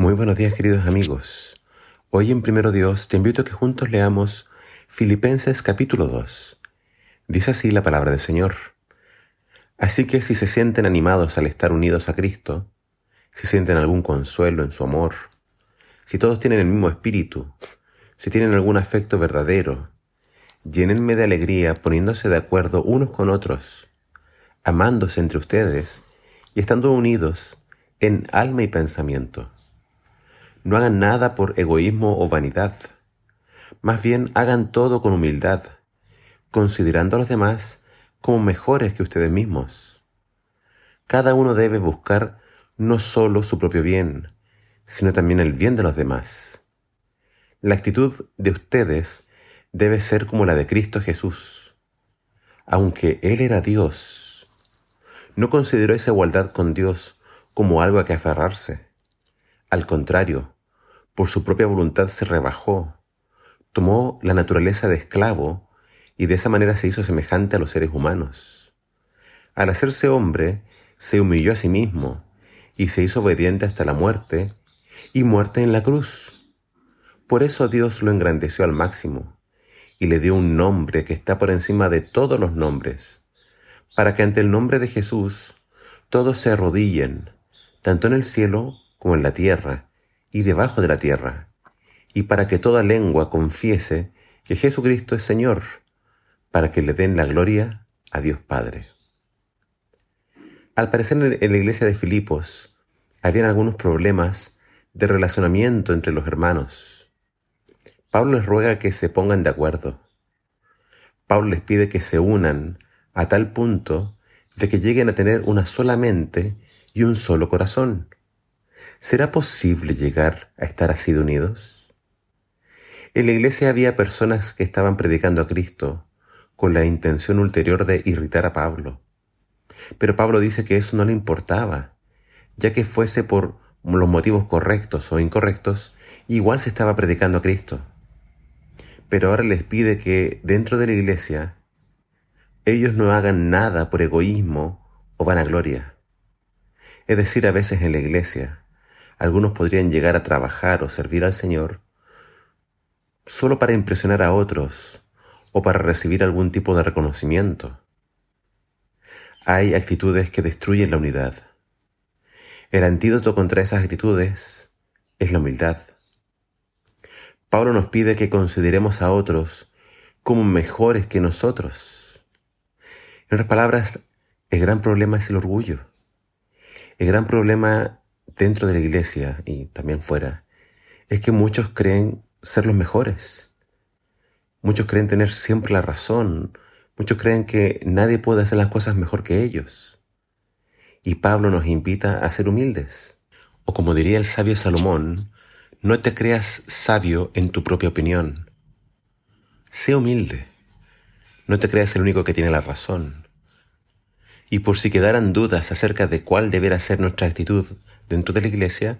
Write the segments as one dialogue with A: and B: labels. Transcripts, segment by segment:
A: Muy buenos días queridos amigos. Hoy en Primero Dios te invito a que juntos leamos Filipenses capítulo 2. Dice así la palabra del Señor. Así que si se sienten animados al estar unidos a Cristo, si sienten algún consuelo en su amor, si todos tienen el mismo espíritu, si tienen algún afecto verdadero, llénenme de alegría poniéndose de acuerdo unos con otros, amándose entre ustedes y estando unidos en alma y pensamiento no hagan nada por egoísmo o vanidad. Más bien hagan todo con humildad, considerando a los demás como mejores que ustedes mismos. Cada uno debe buscar no solo su propio bien, sino también el bien de los demás. La actitud de ustedes debe ser como la de Cristo Jesús. Aunque Él era Dios, no consideró esa igualdad con Dios como algo a que aferrarse. Al contrario, por su propia voluntad se rebajó, tomó la naturaleza de esclavo y de esa manera se hizo semejante a los seres humanos. Al hacerse hombre, se humilló a sí mismo y se hizo obediente hasta la muerte y muerte en la cruz. Por eso Dios lo engrandeció al máximo y le dio un nombre que está por encima de todos los nombres, para que ante el nombre de Jesús todos se arrodillen, tanto en el cielo como en la tierra y debajo de la tierra, y para que toda lengua confiese que Jesucristo es Señor, para que le den la gloria a Dios Padre. Al parecer en la iglesia de Filipos habían algunos problemas de relacionamiento entre los hermanos. Pablo les ruega que se pongan de acuerdo. Pablo les pide que se unan a tal punto de que lleguen a tener una sola mente y un solo corazón. ¿Será posible llegar a estar así de unidos? En la iglesia había personas que estaban predicando a Cristo con la intención ulterior de irritar a Pablo. Pero Pablo dice que eso no le importaba, ya que fuese por los motivos correctos o incorrectos, igual se estaba predicando a Cristo. Pero ahora les pide que dentro de la iglesia ellos no hagan nada por egoísmo o vanagloria. Es decir, a veces en la iglesia algunos podrían llegar a trabajar o servir al Señor solo para impresionar a otros o para recibir algún tipo de reconocimiento. Hay actitudes que destruyen la unidad. El antídoto contra esas actitudes es la humildad. Pablo nos pide que consideremos a otros como mejores que nosotros. En otras palabras, el gran problema es el orgullo. El gran problema dentro de la iglesia y también fuera, es que muchos creen ser los mejores. Muchos creen tener siempre la razón. Muchos creen que nadie puede hacer las cosas mejor que ellos. Y Pablo nos invita a ser humildes. O como diría el sabio Salomón, no te creas sabio en tu propia opinión. Sé humilde. No te creas el único que tiene la razón. Y por si quedaran dudas acerca de cuál deberá ser nuestra actitud dentro de la iglesia,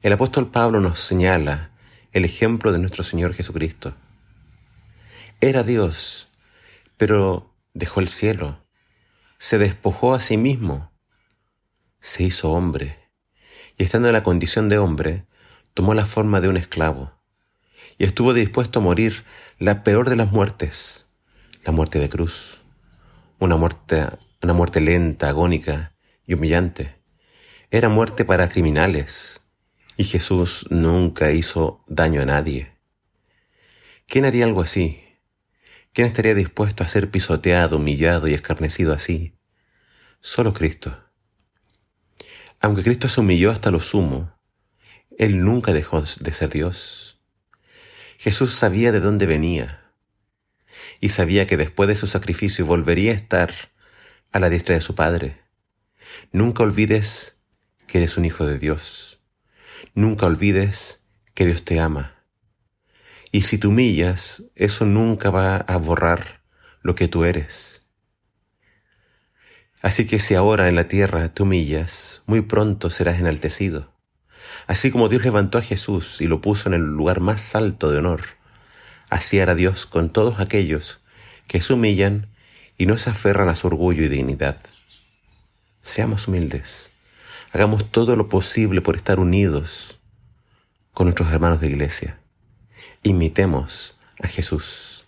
A: el apóstol Pablo nos señala el ejemplo de nuestro Señor Jesucristo. Era Dios, pero dejó el cielo, se despojó a sí mismo, se hizo hombre, y estando en la condición de hombre, tomó la forma de un esclavo, y estuvo dispuesto a morir la peor de las muertes, la muerte de cruz, una muerte una muerte lenta, agónica y humillante. Era muerte para criminales, y Jesús nunca hizo daño a nadie. ¿Quién haría algo así? ¿Quién estaría dispuesto a ser pisoteado, humillado y escarnecido así? Solo Cristo. Aunque Cristo se humilló hasta lo sumo, Él nunca dejó de ser Dios. Jesús sabía de dónde venía y sabía que después de su sacrificio volvería a estar a la diestra de su Padre. Nunca olvides que eres un hijo de Dios. Nunca olvides que Dios te ama. Y si te humillas, eso nunca va a borrar lo que tú eres. Así que si ahora en la tierra te humillas, muy pronto serás enaltecido. Así como Dios levantó a Jesús y lo puso en el lugar más alto de honor, así hará Dios con todos aquellos que se humillan y no se aferran a su orgullo y dignidad. Seamos humildes. Hagamos todo lo posible por estar unidos con nuestros hermanos de iglesia. Imitemos a Jesús.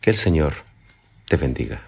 A: Que el Señor te bendiga.